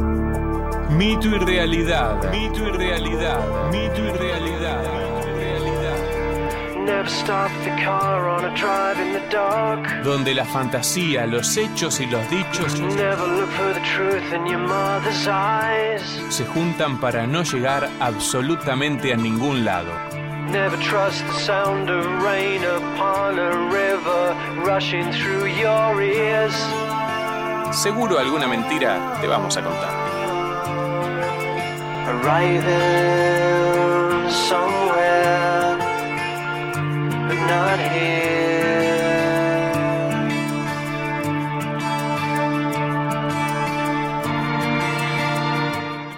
Mito y realidad. Mito y realidad. Mito y realidad. Mito y realidad. Never stop the car on a drive in the dark. Donde la fantasía, los hechos y los dichos Never look for the truth in your mother's eyes. se juntan para no llegar absolutamente a ningún lado. Never trust the sound of rain upon a river rushing through your ears. Seguro alguna mentira te vamos a contar. Arriving somewhere, but not here.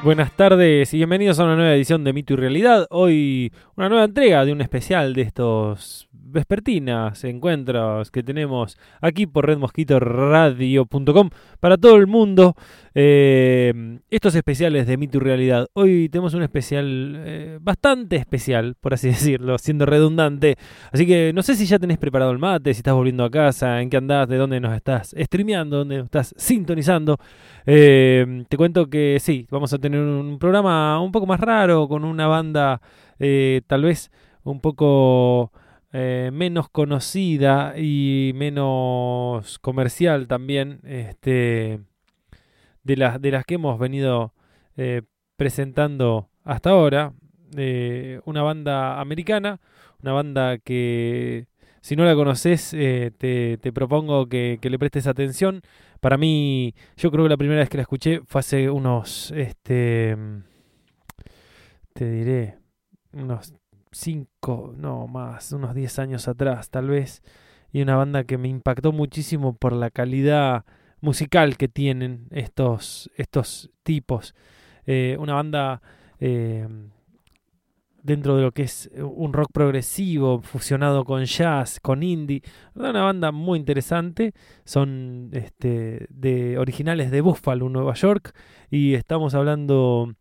Buenas tardes y bienvenidos a una nueva edición de Mito y Realidad. Hoy una nueva entrega de un especial de estos vespertinas encuentros que tenemos aquí por redmosquitoradio.com para todo el mundo. Eh, estos especiales de Mito y Realidad. Hoy tenemos un especial eh, bastante especial, por así decirlo, siendo redundante. Así que no sé si ya tenés preparado el mate, si estás volviendo a casa, en qué andás, de dónde nos estás streameando, dónde nos estás sintonizando. Eh, te cuento que sí, vamos a tener un programa un poco más raro, con una banda tal vez un poco eh, menos conocida y menos comercial también, este, de, las, de las que hemos venido eh, presentando hasta ahora. Eh, una banda americana, una banda que si no la conoces eh, te, te propongo que, que le prestes atención. Para mí, yo creo que la primera vez que la escuché fue hace unos, este, te diré, unos 5, no más, unos 10 años atrás tal vez. Y una banda que me impactó muchísimo por la calidad musical que tienen estos, estos tipos. Eh, una banda eh, dentro de lo que es un rock progresivo fusionado con jazz, con indie. Una banda muy interesante. Son este, de originales de Buffalo, Nueva York. Y estamos hablando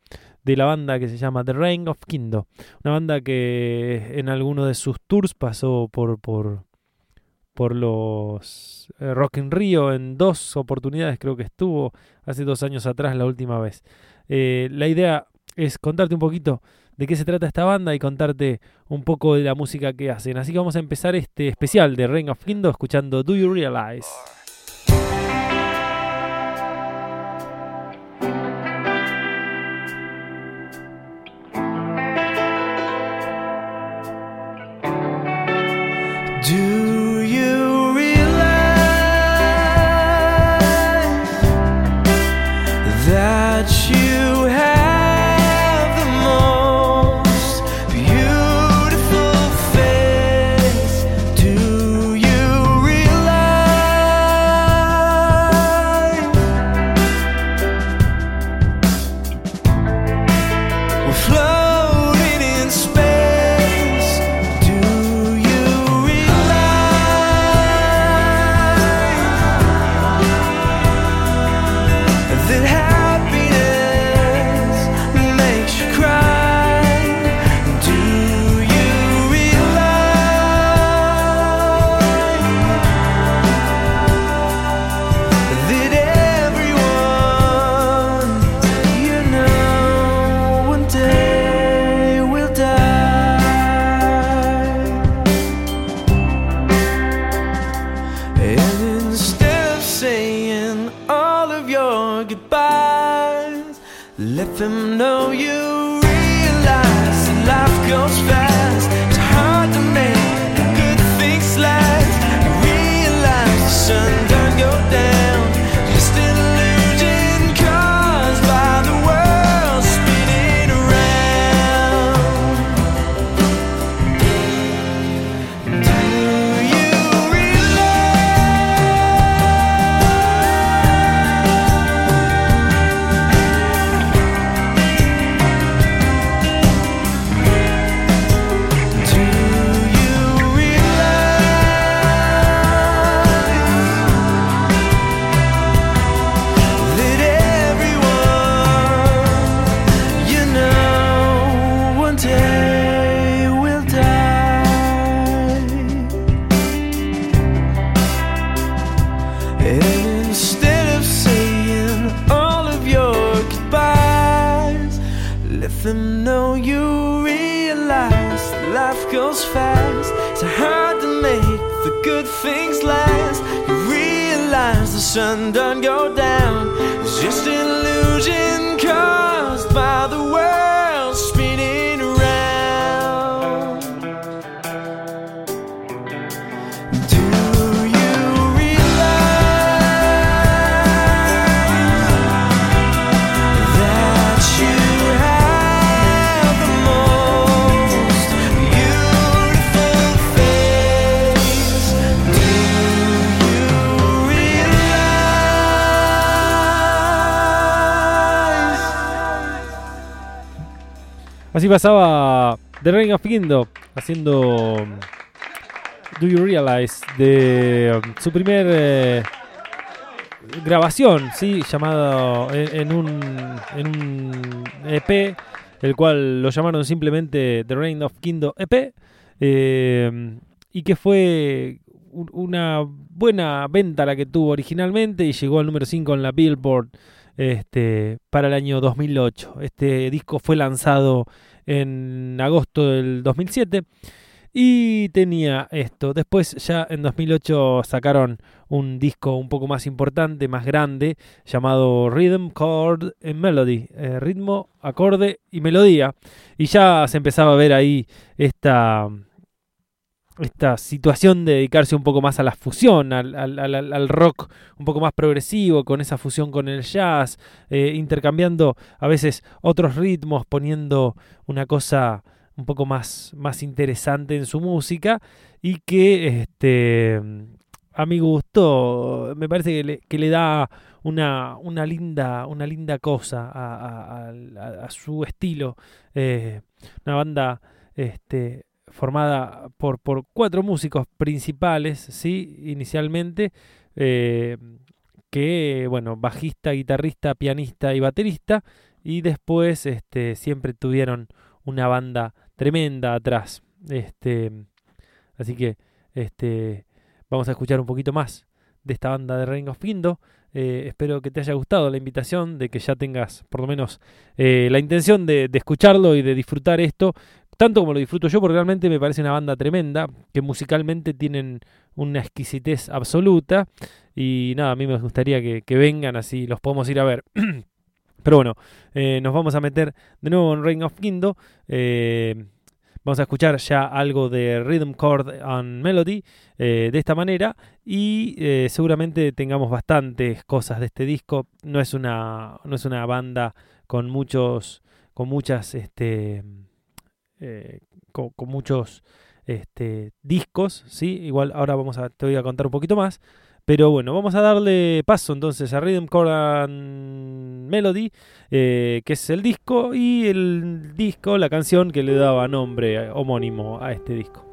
de la banda que se llama The Reign of Kingdom. Una banda que en alguno de sus tours pasó por, por, por los eh, Rock Rio en dos oportunidades, creo que estuvo hace dos años atrás la última vez. Eh, la idea es contarte un poquito de qué se trata esta banda y contarte un poco de la música que hacen. Así que vamos a empezar este especial de Reign of Kingdom escuchando Do You Realize? Them know you realize that life goes fast. Sun don't go Así pasaba The Reign of Kingdom haciendo Do You Realize de um, su primer eh, grabación, sí, llamado en, un en un EP, el cual lo llamaron simplemente The Reign of Kingdom EP, eh, y que fue un- una buena venta la que tuvo originalmente y llegó al número 5 en la Billboard este, para el año 2008. Este disco fue lanzado en agosto del 2007 y tenía esto. Después ya en 2008 sacaron un disco un poco más importante, más grande, llamado Rhythm, Chord and Melody. eh, ritmo, acorde y melodía. Y ya se empezaba a ver ahí esta, esta situación de dedicarse un poco más a la fusión, al, al- al- rock un poco más progresivo, con esa fusión con el jazz, eh, intercambiando a veces otros ritmos, poniendo una cosa un poco más, más interesante en su música y que este, a mi gusto me parece que le, que le da una, una, linda, una linda cosa a su estilo. Eh, una banda este, formada por, por cuatro músicos principales, ¿sí? inicialmente, eh, que, bueno, bajista, guitarrista, pianista y baterista, y después este, siempre tuvieron una banda tremenda atrás. Este, así que este, vamos a escuchar un poquito más de esta banda de Reign of. Eh, espero que te haya gustado la invitación, de que ya tengas por lo menos eh, la intención de, de escucharlo y de disfrutar esto, tanto como lo disfruto yo, porque realmente me parece una banda tremenda, que musicalmente tienen una exquisitez absoluta. Y nada, a mí me gustaría que, vengan así, los podemos ir a ver. Pero bueno, eh, nos vamos a meter de nuevo en Reign of Kingdom. Eh, vamos a escuchar ya algo de Rhythm, Chord and Melody eh, de esta manera. Y seguramente tengamos bastantes cosas de este disco. No es una, no es una banda con muchos. con muchas. este. Eh, con, muchos este, discos, ¿sí? Igual ahora vamos a, te voy a contar un poquito más. Pero bueno, vamos a darle paso entonces a Rhythm, Chord and Melody, eh, que es el disco, y el disco, la canción que le daba nombre homónimo a este disco.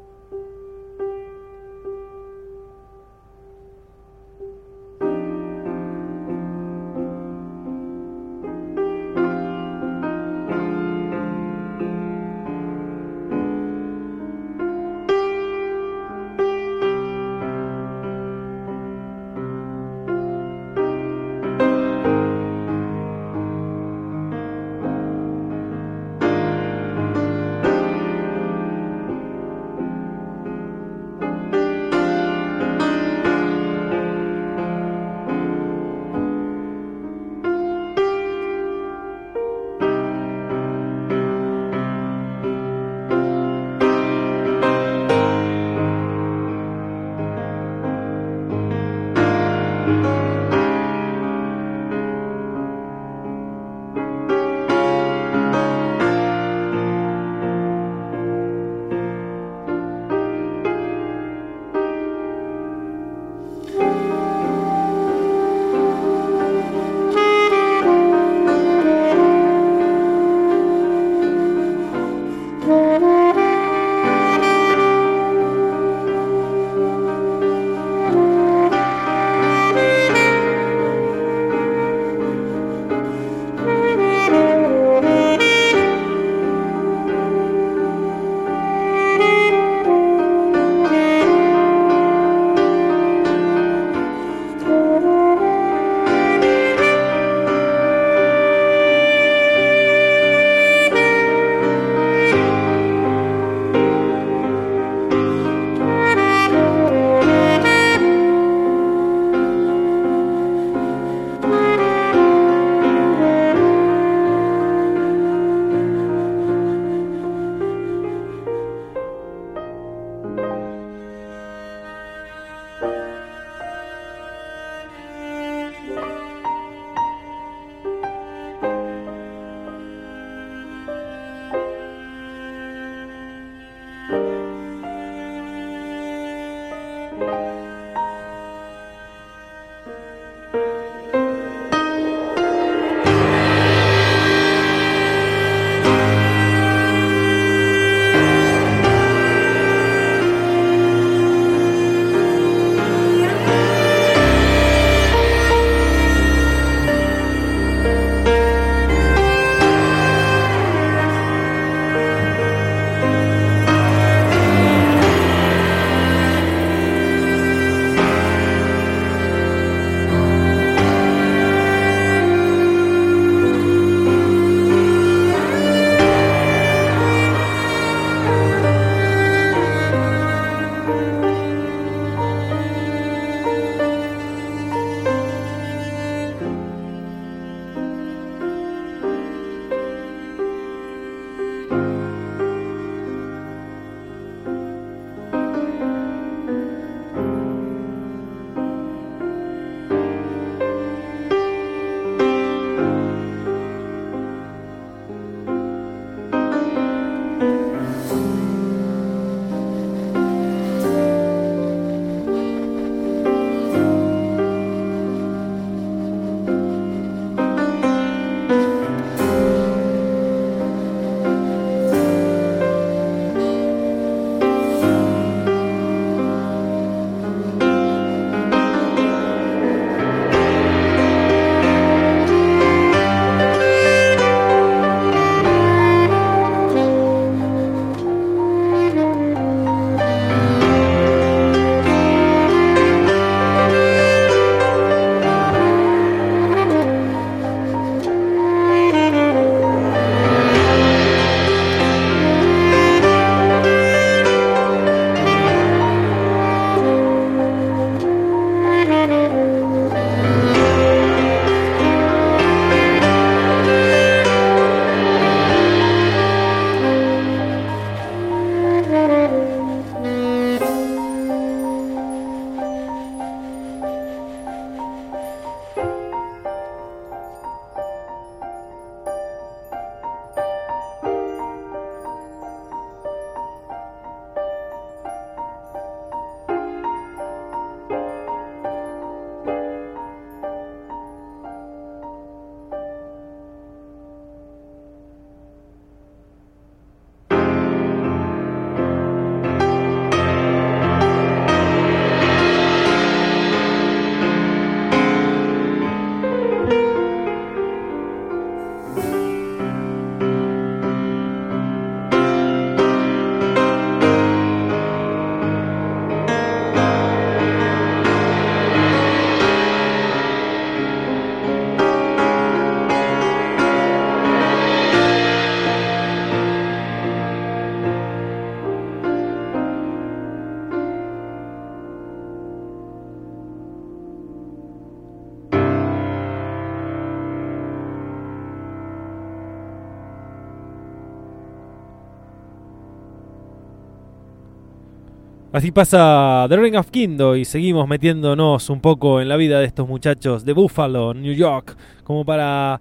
Así pasa The Ring of Kingdom y seguimos metiéndonos un poco en la vida de estos muchachos de Buffalo, New York, como para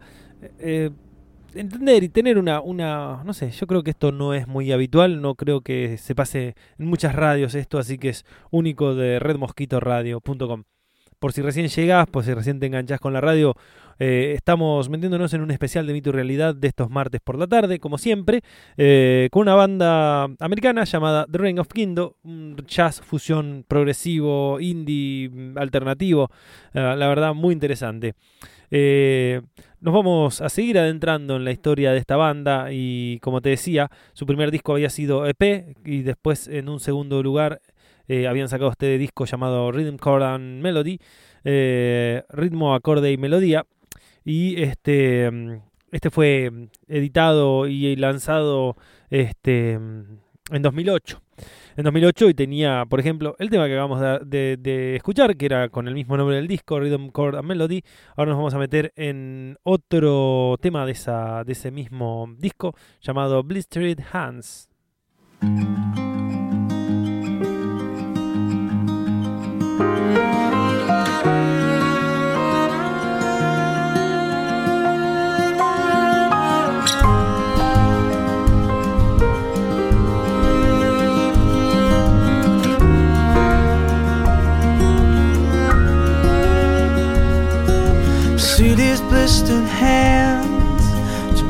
eh, entender y tener una, una, no sé, yo creo que esto no es muy habitual, no creo que se pase en muchas radios esto, así que es único de redmosquitoradio.com. Por si recién llegas, por si recién te enganchás con la radio, eh, estamos metiéndonos en un especial de Mito y Realidad de estos martes por la tarde, como siempre, eh, con una banda americana llamada The Ring of Kingdom, un jazz fusión progresivo, indie, alternativo, eh, la verdad muy interesante. nos vamos a seguir adentrando en la historia de esta banda y como te decía, su primer disco había sido EP y después en un segundo lugar habían sacado este disco llamado Rhythm, Chord and Melody, ritmo, acorde y melodía, y este, mm, este fue editado y lanzado este, en 2008. En 2008 y tenía, por ejemplo, el tema que acabamos de, escuchar, que era con el mismo nombre del disco, Rhythm, Chord and Melody. Ahora nos vamos a meter en otro tema de, esa, de ese mismo disco llamado Blistered Hands. Blistered hands.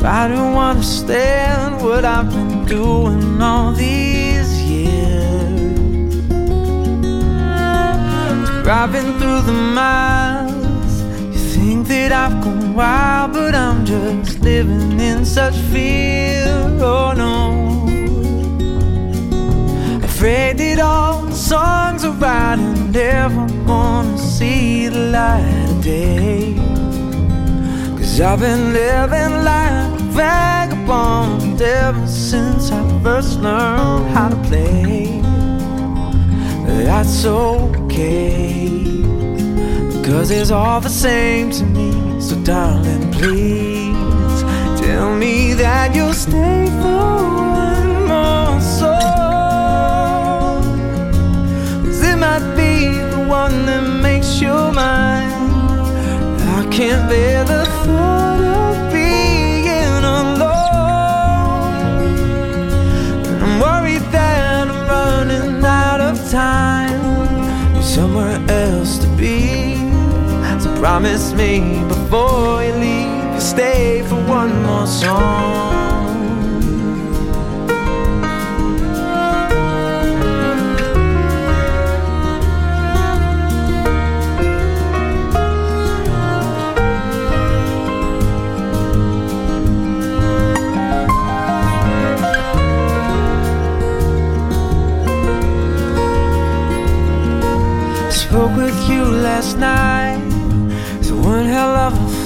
Try to understand what I've been doing all these years. Driving through the miles, you think that I've gone wild, but I'm just living in such fear. Oh no. Afraid that all the songs I write never gonna see the light of day. Cause I've been living like a vagabond ever since I first learned how to play. That's okay, cause it's all the same to me. So, darling, please tell me that you'll stay for one more song. Cause it might be the one that makes you mine. I can't bear the thought of being alone. I'm worried that I'm running out of time. There's somewhere else to be. So promise me before you leave, you stay for one more song.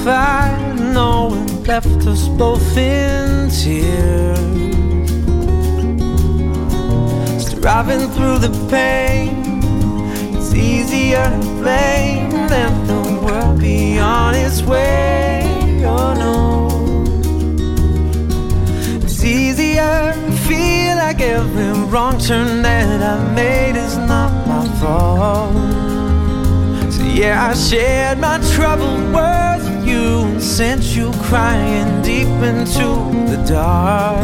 No one left us both in tears. Striving through the pain. It's easier to blame than the world be on its way. Oh no. It's easier to feel like every wrong turn that I made is not my fault. So yeah, I shared my troubled with you sent you crying deep into the dark.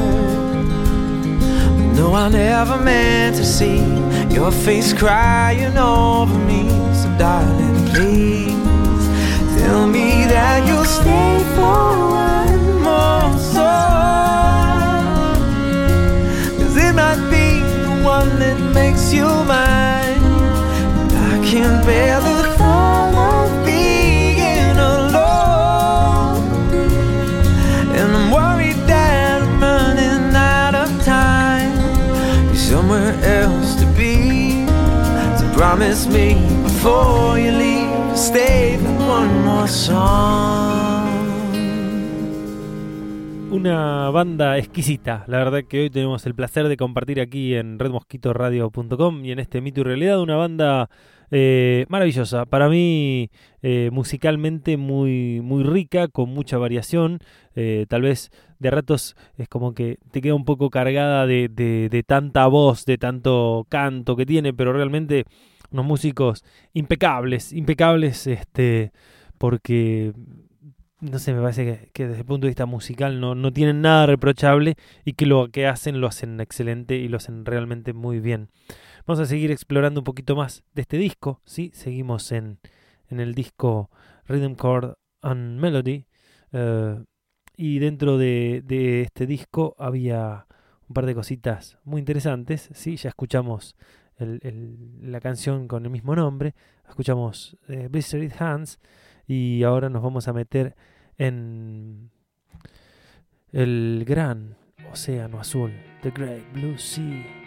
No, I never meant to see your face crying over me. So, darling, please tell me that you'll stay for one more song. Cause it might be the one that makes you mine. And I can't bear the promise me before you leave, stay one more song. Una banda exquisita, la verdad que hoy tenemos el placer de compartir aquí en redmosquitoradio.com y en este mito y realidad una banda Eh, maravillosa. Para mí, eh, musicalmente muy, muy rica, con mucha variación. Eh, tal vez de ratos es como que te queda un poco cargada de, de tanta voz, de tanto canto que tiene, pero realmente unos músicos impecables, impecables, este, porque no sé, me parece que, desde el punto de vista musical no, no tienen nada reprochable y que lo que hacen lo hacen excelente y lo hacen realmente muy bien. Vamos a seguir explorando un poquito más de este disco, ¿sí? Seguimos en, en el disco Rhythm Chord and Melody. Uh, y dentro de, de, este disco había un par de cositas muy interesantes, ¿sí? Ya escuchamos la canción con el mismo nombre, escuchamos eh, Blistered Hands y ahora nos vamos a meter en el gran océano azul, The Great Blue Sea.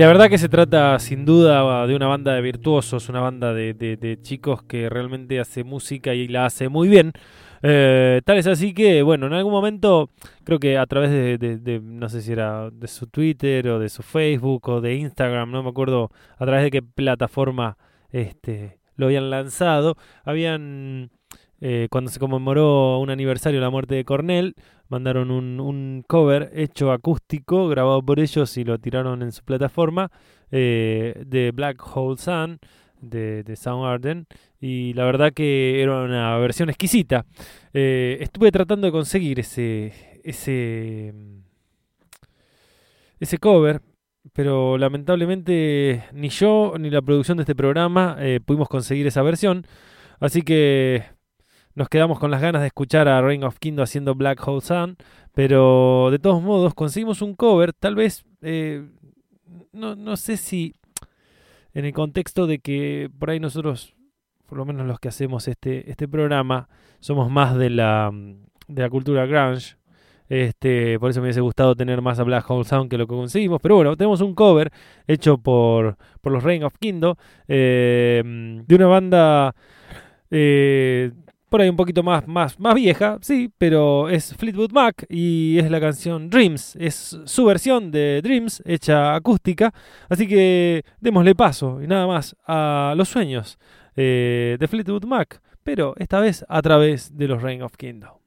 La verdad que se trata sin duda de una banda de virtuosos, una banda de, chicos que realmente hace música y la hace muy bien. Eh, tal es así que, bueno, en algún momento, creo que a través de, no sé si era de su Twitter o de su Facebook o de Instagram, no me acuerdo a través de qué plataforma este, lo habían lanzado, habían, eh, cuando se conmemoró un aniversario de la muerte de Cornell, mandaron un, un, cover hecho acústico, grabado por ellos y lo tiraron en su plataforma, eh, de Black Hole Sun, de, de Soundgarden, y la verdad que era una versión exquisita. Eh, estuve tratando de conseguir ese, ese, ese cover, pero lamentablemente ni yo ni la producción de este programa eh, pudimos conseguir esa versión, así que nos quedamos con las ganas de escuchar a Reign of Kingdom haciendo Black Hole Sun, pero de todos modos conseguimos un cover, tal vez, eh, no, no sé si en el contexto de que por ahí nosotros, por lo menos los que hacemos este, este programa, somos más de la, de la cultura grunge. Este, por eso me hubiese gustado tener más a Black Hole Sound que lo que conseguimos. Pero bueno, tenemos un cover hecho por, por los Reign of Kingdom eh, de una banda eh, por ahí un poquito más, más, más vieja, sí, pero es Fleetwood Mac y es la canción Dreams. Es su versión de Dreams hecha acústica. Así que démosle paso y nada más a los sueños eh, de Fleetwood Mac, pero esta vez a través de los Reign of Kingdom.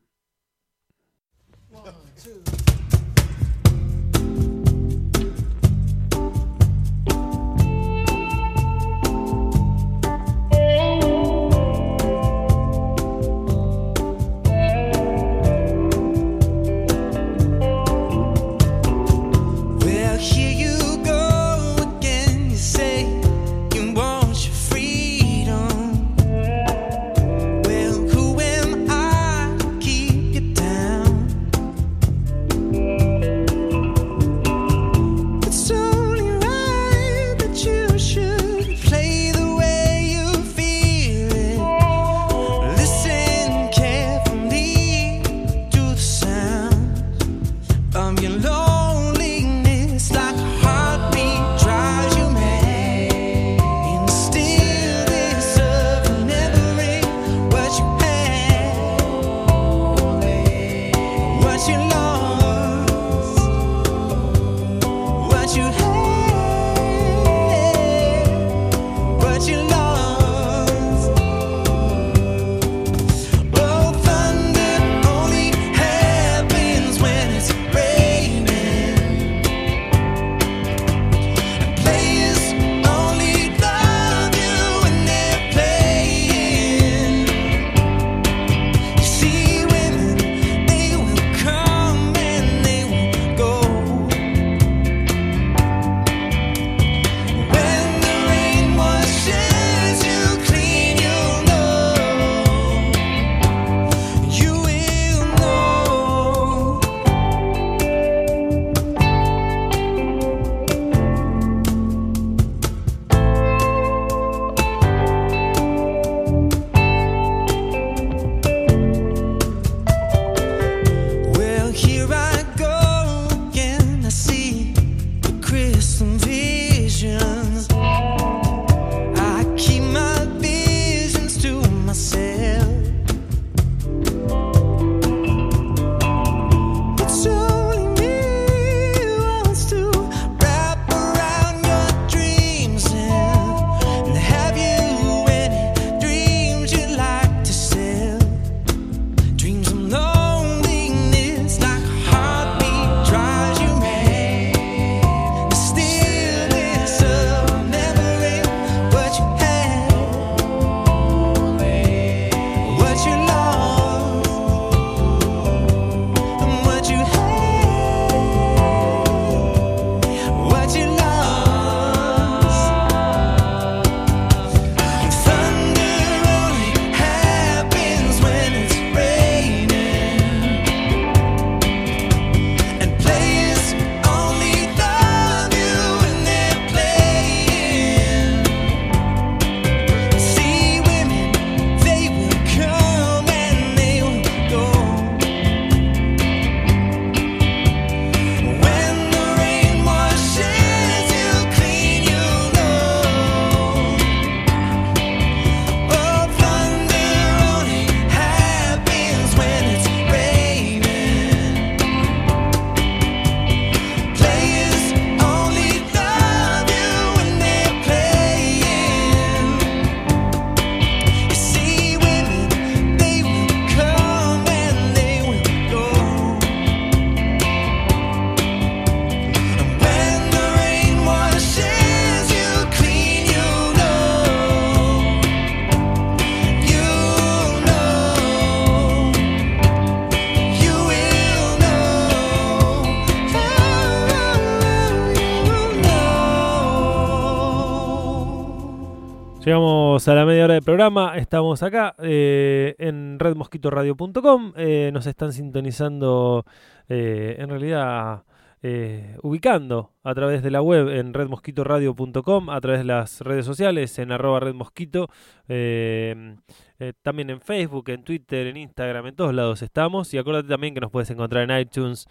Hora del programa, estamos acá eh, en redmosquitoradio.com, eh, nos están sintonizando eh, en realidad eh, ubicando a través de la web en redmosquitoradio.com, a través de las redes sociales en arroba redmosquito, eh, eh, también en Facebook, en Twitter, en Instagram, en todos lados estamos. Y acuérdate también que nos puedes encontrar en iTunes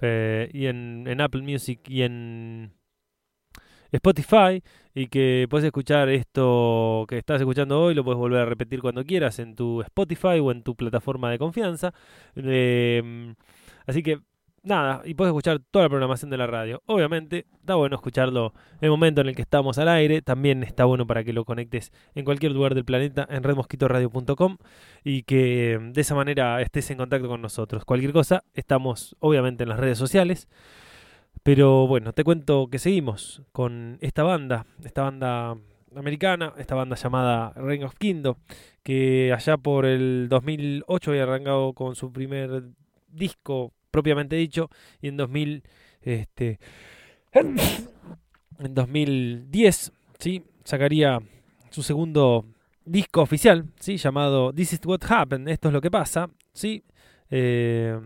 y en Apple Music y en Spotify y que puedes escuchar esto que estás escuchando hoy, lo puedes volver a repetir cuando quieras en tu Spotify o en tu plataforma de confianza. Eh, así que nada, y puedes escuchar toda la programación de la radio. Obviamente, está bueno escucharlo en el momento en el que estamos al aire. También está bueno para que lo conectes en cualquier lugar del planeta en redmosquitoradio.com y que de esa manera estés en contacto con nosotros. Cualquier cosa, estamos obviamente en las redes sociales. Pero bueno, te cuento que seguimos con esta banda, esta banda americana, esta banda llamada Reign of Kingdom, que allá por el 2008 había arrancado con su primer disco propiamente dicho, y en 2000, este, en 2010, ¿sí? sacaría su segundo disco oficial, ¿sí? llamado This is What Happened, esto es lo que pasa, ¿sí? Eh,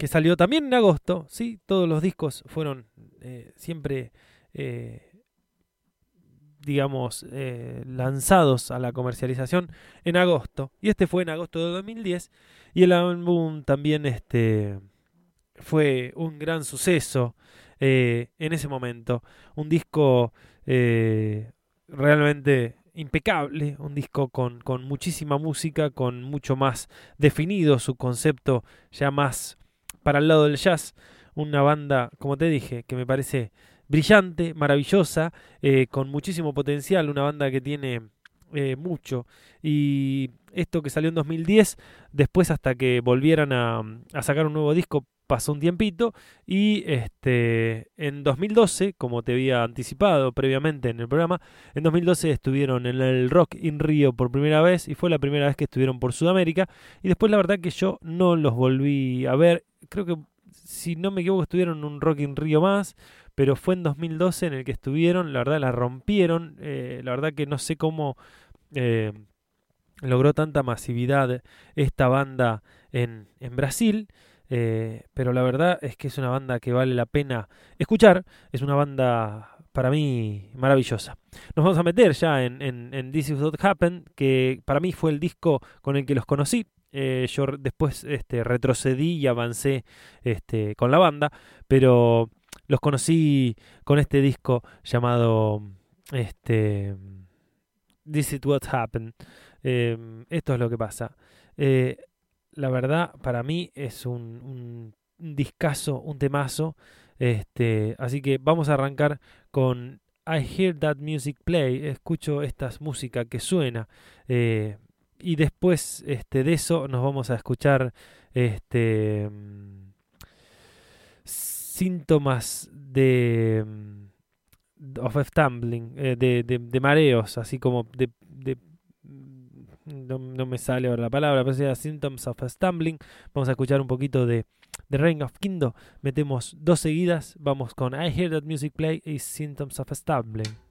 que salió también en agosto, ¿sí? todos los discos fueron eh, siempre, eh, digamos, eh, lanzados a la comercialización en agosto, y este fue en agosto de 2010, y el álbum también, este, fue un gran suceso en ese momento. Un disco realmente impecable, un disco con, con, muchísima música, con mucho más definido su concepto ya más para el lado del jazz. Una banda, como te dije, que me parece brillante, maravillosa, eh, con muchísimo potencial, una banda que tiene eh, mucho. Y esto que salió en 2010, después hasta que volvieran a, a sacar un nuevo disco, pasó un tiempito y este en 2012, como te había anticipado previamente en el programa, en 2012 estuvieron en el Rock in Rio por primera vez y fue la primera vez que estuvieron por Sudamérica. Y después la verdad que yo no los volví a ver, creo que si no me equivoco estuvieron en un Rock in Rio más, pero fue en 2012 en el que estuvieron, la verdad la rompieron, eh, la verdad que no sé cómo eh, logró tanta masividad esta banda en, en Brasil. Eh, pero la verdad es que es una banda que vale la pena escuchar. Es una banda para mí maravillosa. Nos vamos a meter ya en, This Is What Happened, que para mí fue el disco con el que los conocí. Eh, yo después este, retrocedí y avancé este, con la banda, pero los conocí con este disco llamado este, This Is What Happened. Eh, esto es lo que pasa. La verdad, para mí es un, un discazo, un temazo. Este, así que vamos a arrancar con I Hear That Music Play. Escucho esta música que suena. Eh, y después este, de eso nos vamos a escuchar este, síntomas de of stumbling, eh, de, de, de, mareos, así como de no, no, me sale ahora la palabra, pero sea Symptoms of Stumbling. Vamos a escuchar un poquito de, de Reign of Kingdom. Metemos dos seguidas. Vamos con I Hear That Music Play y Symptoms of Stumbling.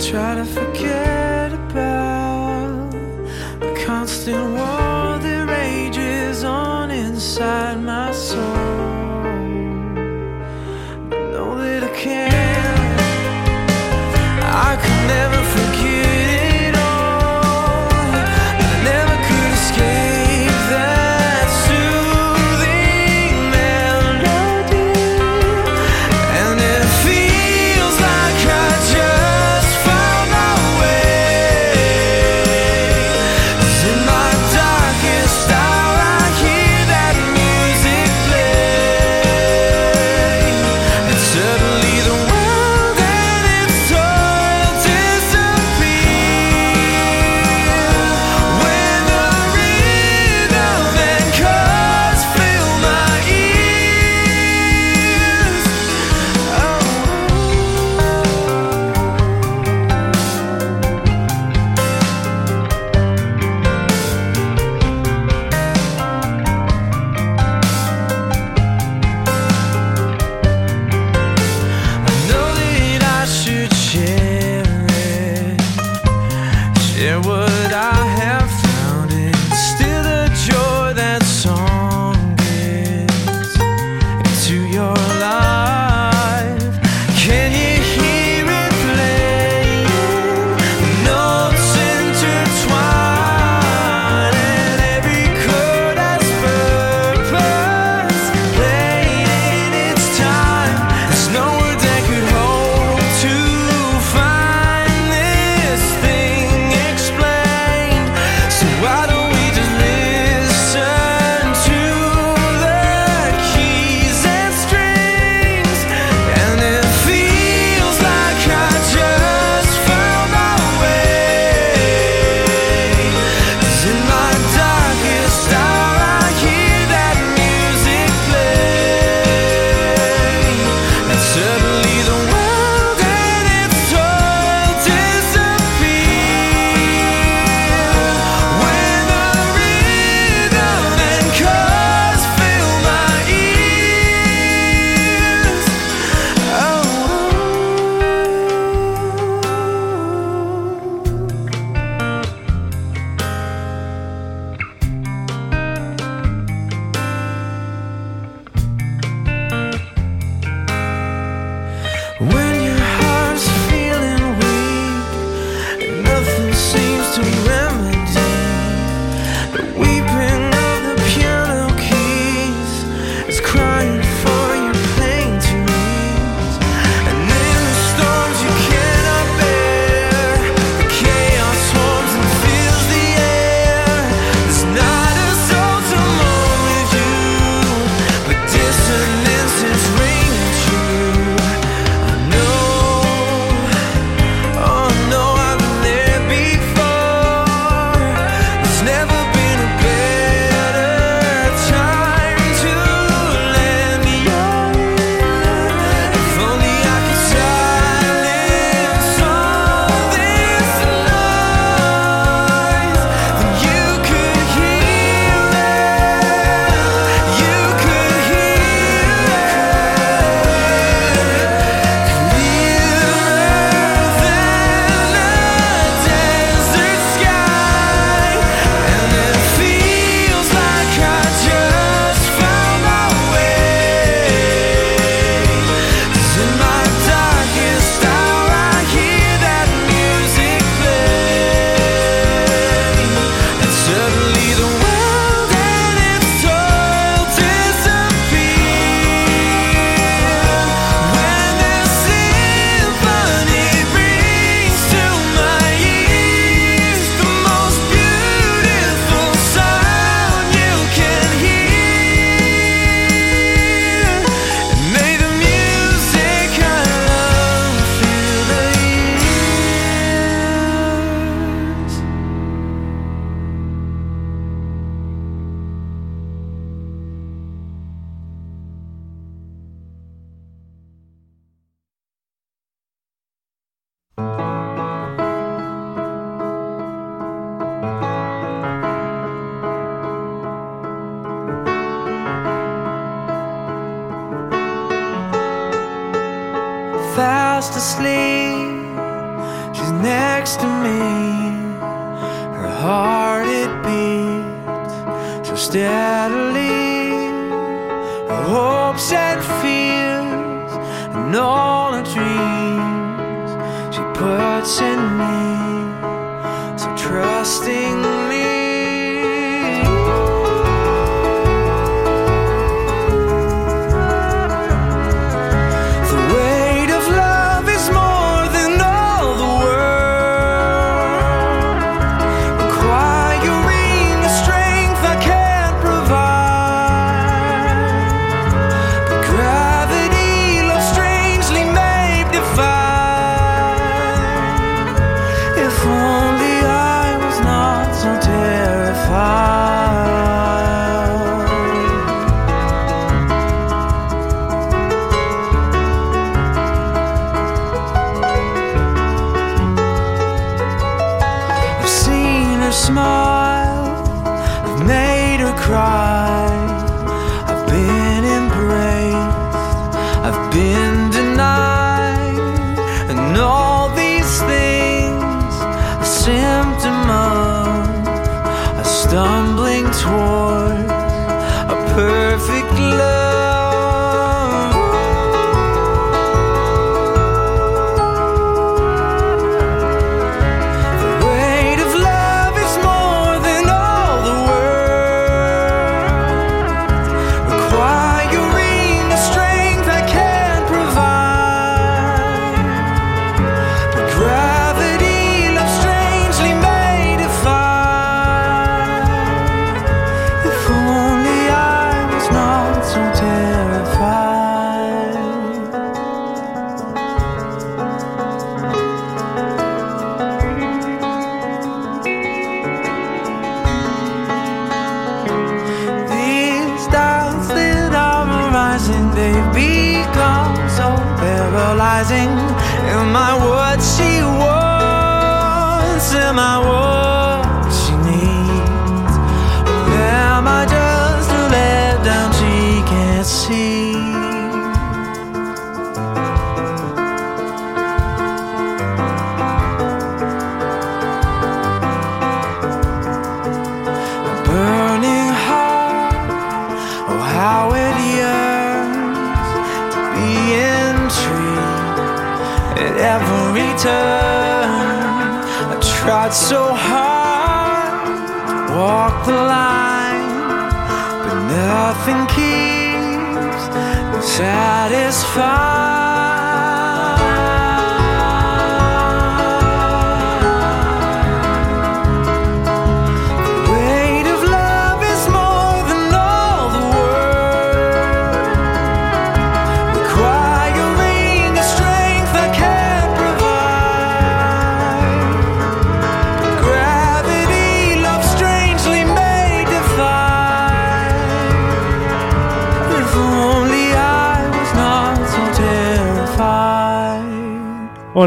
try to forget about the constant war.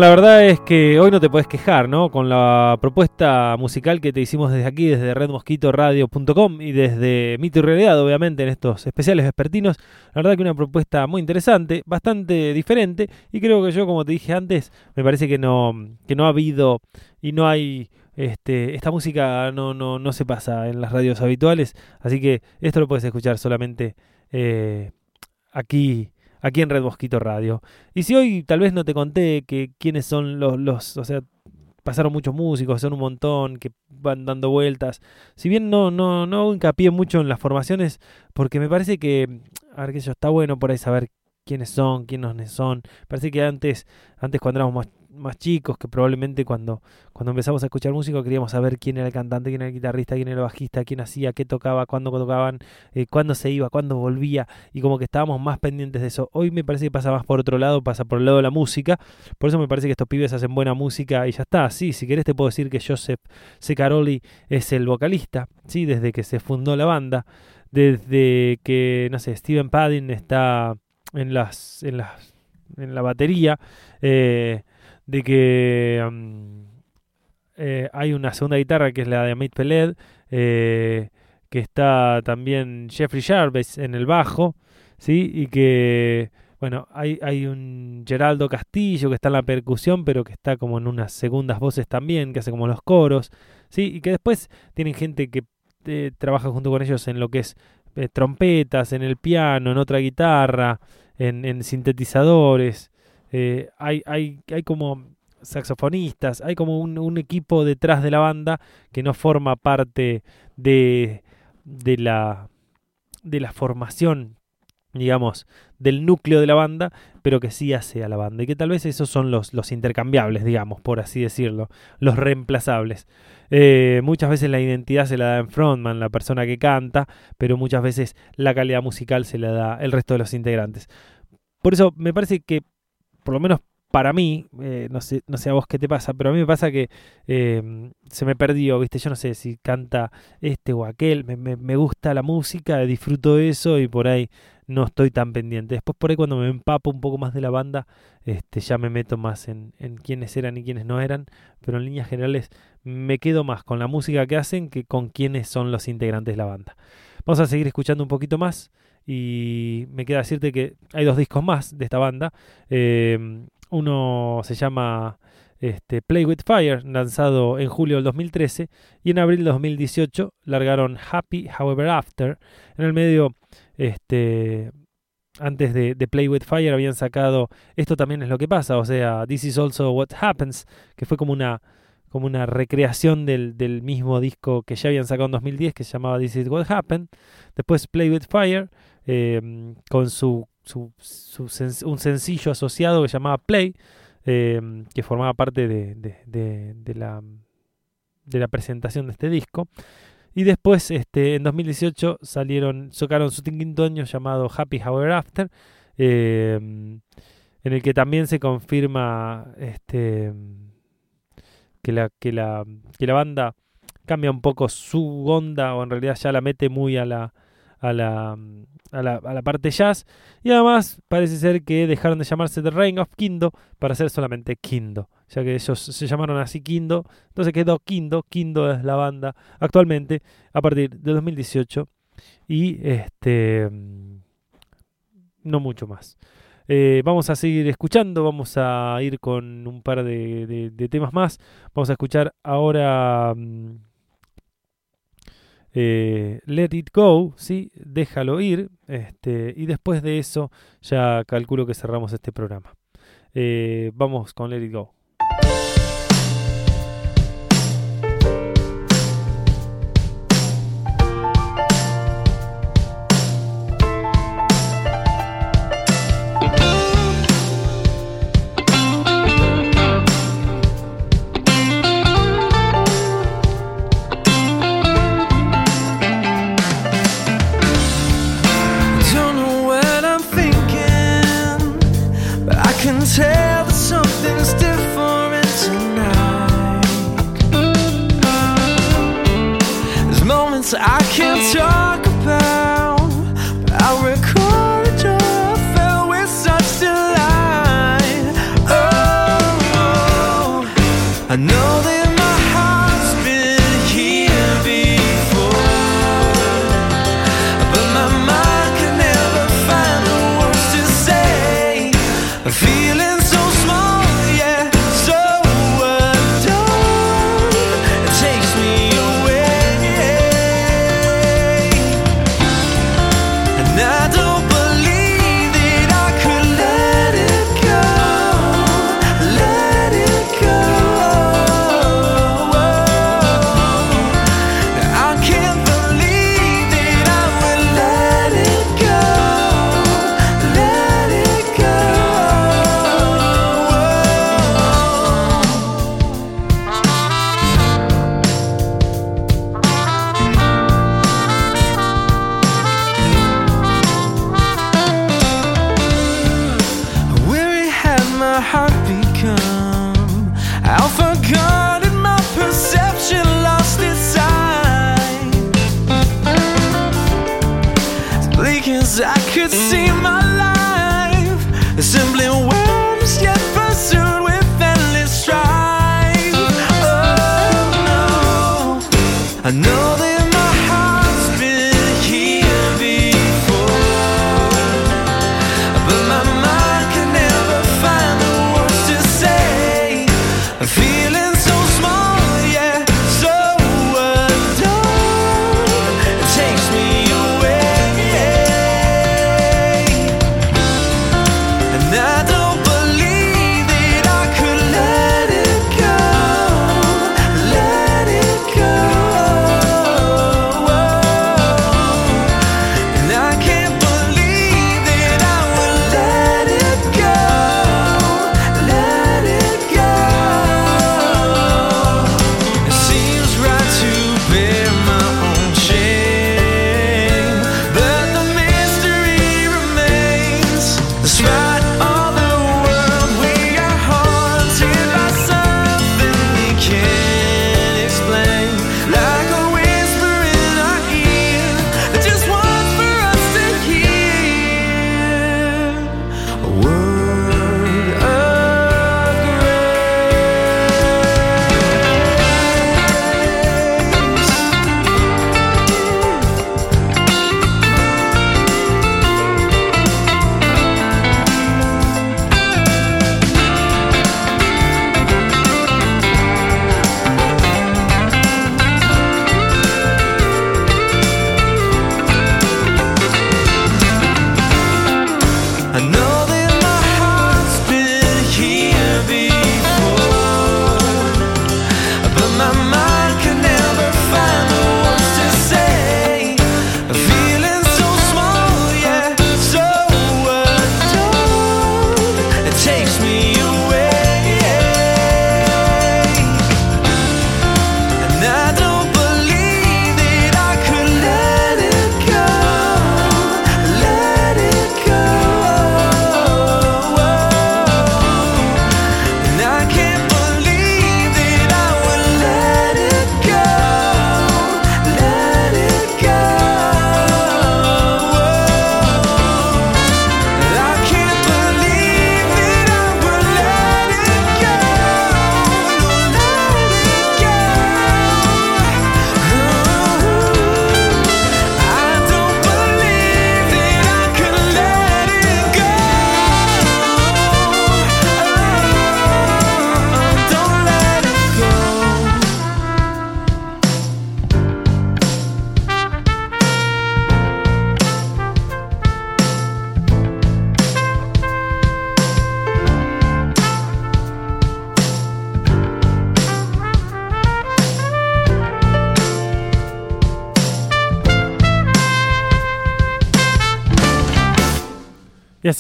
La verdad es que hoy no te puedes quejar, ¿no? Con la propuesta musical que te hicimos desde aquí, desde redmosquitoradio.com y desde Mito y Realidad, obviamente, en estos especiales vespertinos. La verdad que una propuesta muy interesante, bastante diferente y creo que yo, como te dije antes, me parece que no, que no ha habido y no hay... Este, esta música no, no, no se pasa en las radios habituales, así que esto lo puedes escuchar solamente eh, aquí aquí en Red Mosquito Radio. Y si hoy tal vez no te conté que quiénes son los, los, o sea, pasaron muchos músicos, son un montón que van dando vueltas. Si bien no, no, no hago hincapié mucho en las formaciones, porque me parece que, a ver que eso está bueno por ahí saber quiénes son, quiénes son. Parece que antes, antes cuando éramos más, más chicos, que probablemente cuando, cuando empezamos a escuchar música queríamos saber quién era el cantante, quién era el guitarrista, quién era el bajista, quién hacía, qué tocaba, cuándo tocaban, eh, cuándo se iba, cuándo volvía, y como que estábamos más pendientes de eso. Hoy me parece que pasa más por otro lado, pasa por el lado de la música, por eso me parece que estos pibes hacen buena música y ya está. Sí, si querés te puedo decir que Joseph Secaroli es el vocalista, sí, desde que se fundó la banda, desde que, no sé, Steven Padding está en las, en las, en la batería, eh, de que um, eh, hay una segunda guitarra que es la de Amit Peled, eh, que está también Jeffrey Jarvis en el bajo, ¿sí? Y que, bueno, hay, hay un Geraldo Castillo que está en la percusión, pero que está como en unas segundas voces también, que hace como los coros, ¿sí? Y que después tienen gente que eh, trabaja junto con ellos en lo que es eh, trompetas, en el piano, en otra guitarra, en sintetizadores. Eh, hay, hay, hay como saxofonistas, hay como un, equipo detrás de la banda que no forma parte de, de, la, de la formación, digamos, del núcleo de la banda, pero que sí hace a la banda. Y que tal vez esos son los, los intercambiables, digamos, por así decirlo, los reemplazables. Eh, muchas veces la identidad se la da en frontman, la persona que canta, pero muchas veces la calidad musical se la da el resto de los integrantes. Por eso me parece que, por lo menos para mí, eh, no, sé, no sé a vos qué te pasa, pero a mí me pasa que eh, se me perdió, ¿viste? Yo no sé si canta este o aquel, me, me, me, gusta la música, disfruto eso y por ahí no estoy tan pendiente. Después por ahí cuando me empapo un poco más de la banda, este, ya me meto más en, en quiénes eran y quiénes no eran, pero en líneas generales me quedo más con la música que hacen que con quiénes son los integrantes de la banda. Vamos a seguir escuchando un poquito más y me queda decirte que hay dos discos más de esta banda. Eh, uno se llama este, Play with Fire, lanzado en julio del 2013, y en abril del 2018 largaron Happy However After. En el medio, este, antes de, de, Play with Fire habían sacado Esto también es lo que pasa, o sea, This is also what happens, que fue como una, como una recreación del, del mismo disco que ya habían sacado en 2010, que se llamaba This is what happened. Después Play with Fire, eh, con su un sencillo asociado que se llamaba Play, eh, que formaba parte de, la, de la presentación de este disco. Y después, este, en 2018, salieron, sacaron su quinto año llamado Happy However After, eh, en el que también se confirma este, que, la, que, la, que la banda cambia un poco su onda, o en realidad ya la mete muy a la, a la, a la, a la parte jazz. Y además parece ser que dejaron de llamarse The Reign of Kindo para ser solamente Kindo, ya que ellos se llamaron así Kindo. Entonces quedó Kindo. Kindo es la banda actualmente a partir de 2018 y este no mucho más. Eh, vamos a seguir escuchando, vamos a ir con un par de, de, temas más. Vamos a escuchar ahora mm, eh, Let It Go, ¿sí? déjalo ir. Este, y después de eso ya calculo que cerramos este programa. Eh, vamos con Let It Go.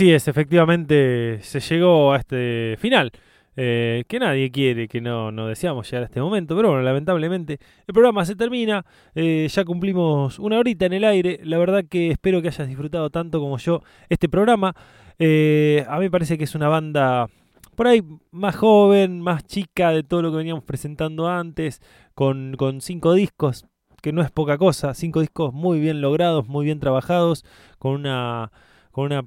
Así es, efectivamente se llegó a este final. Eh, que nadie quiere, que no, no deseamos llegar a este momento, pero bueno, lamentablemente el programa se termina, eh, ya cumplimos una horita en el aire, la verdad que espero que hayas disfrutado tanto como yo este programa, eh, a mí me parece que es una banda por ahí más joven, más chica de todo lo que veníamos presentando antes, con, con cinco discos, que no es poca cosa, cinco discos muy bien logrados, muy bien trabajados, con una, con una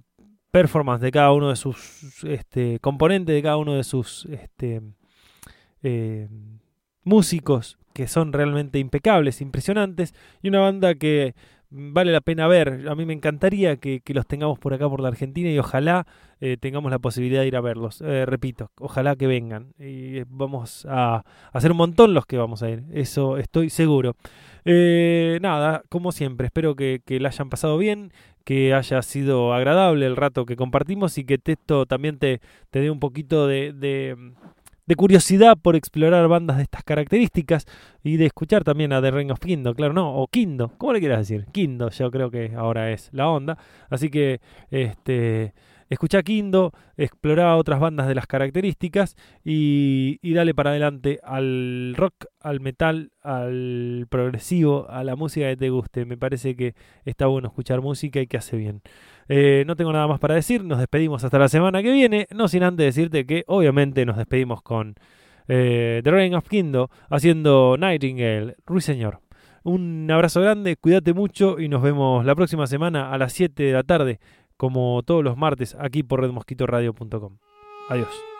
performance de cada uno de sus este, componentes, de cada uno de sus este, eh, músicos, que son realmente impecables, impresionantes, y una banda que vale la pena ver. A mí me encantaría que, los tengamos por acá, por la Argentina, y ojalá eh, tengamos la posibilidad de ir a verlos. Eh, repito, ojalá que vengan. Y vamos a hacer un montón los que vamos a ir, eso estoy seguro. nada, como siempre, espero que, que la hayan pasado bien, que haya sido agradable el rato que compartimos y que esto también te, te dé un poquito de, de, curiosidad por explorar bandas de estas características y de escuchar también a The Ring of Kindo, claro, no, o Kindo, ¿cómo le quieras decir? Kindo, yo creo que ahora es la onda. Así que, este escucha Kindo, explora otras bandas de las características y, dale para adelante al rock, al metal, al progresivo, a la música que te guste. Me parece que está bueno escuchar música y que hace bien. Eh, no tengo nada más para decir, nos despedimos hasta la semana que viene, no sin antes decirte que obviamente nos despedimos con eh, The Reign of Kindo haciendo Nightingale, Ruiseñor. Un abrazo grande, cuídate mucho y nos vemos la próxima semana a las 7 de la tarde como todos los martes aquí por redmosquitoradio.com. Adiós.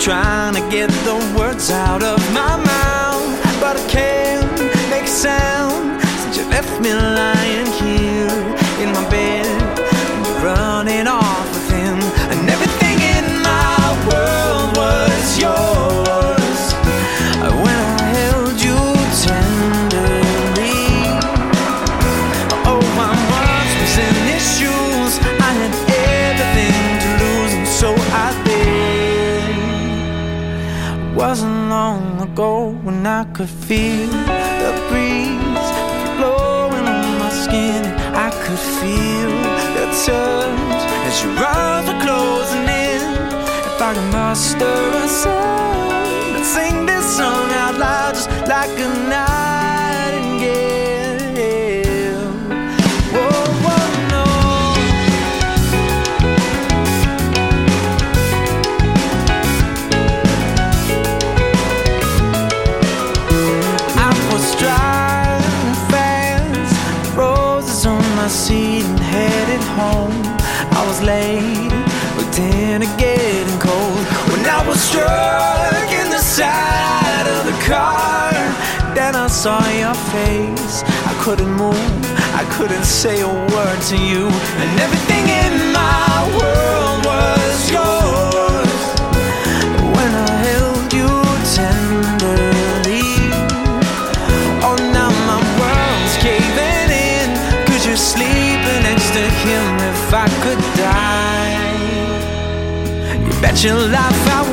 trying to get the words out of my mouth, but I can't make sound. and I could feel the breeze blowing on my skin. I could feel the touch as your eyes were closing in. If I could muster a sound, I'd sing this song out loud just like a night. Saw your face. I couldn't move, I couldn't say a word to you, and everything in my world was yours. When I held you tenderly, oh now my world's caving in. Cause you're sleeping next to him if I could die. You bet your life I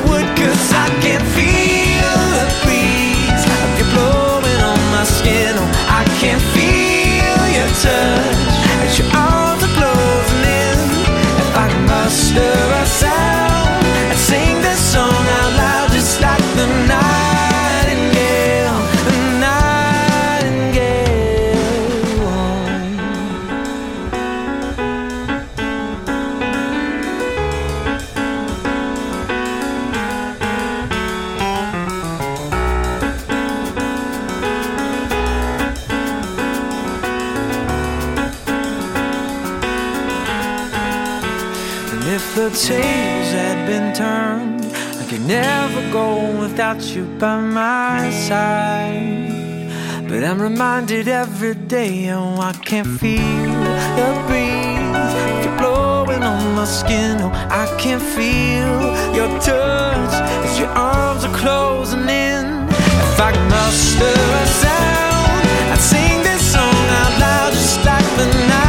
tables had been turned, I could never go without you by my side. But I'm reminded every day, oh, I can't feel the breeze. If you're blowing on my skin, oh, I can't feel your touch as your arms are closing in. If I could muster a sound, I'd sing this song out loud just like the nightingale.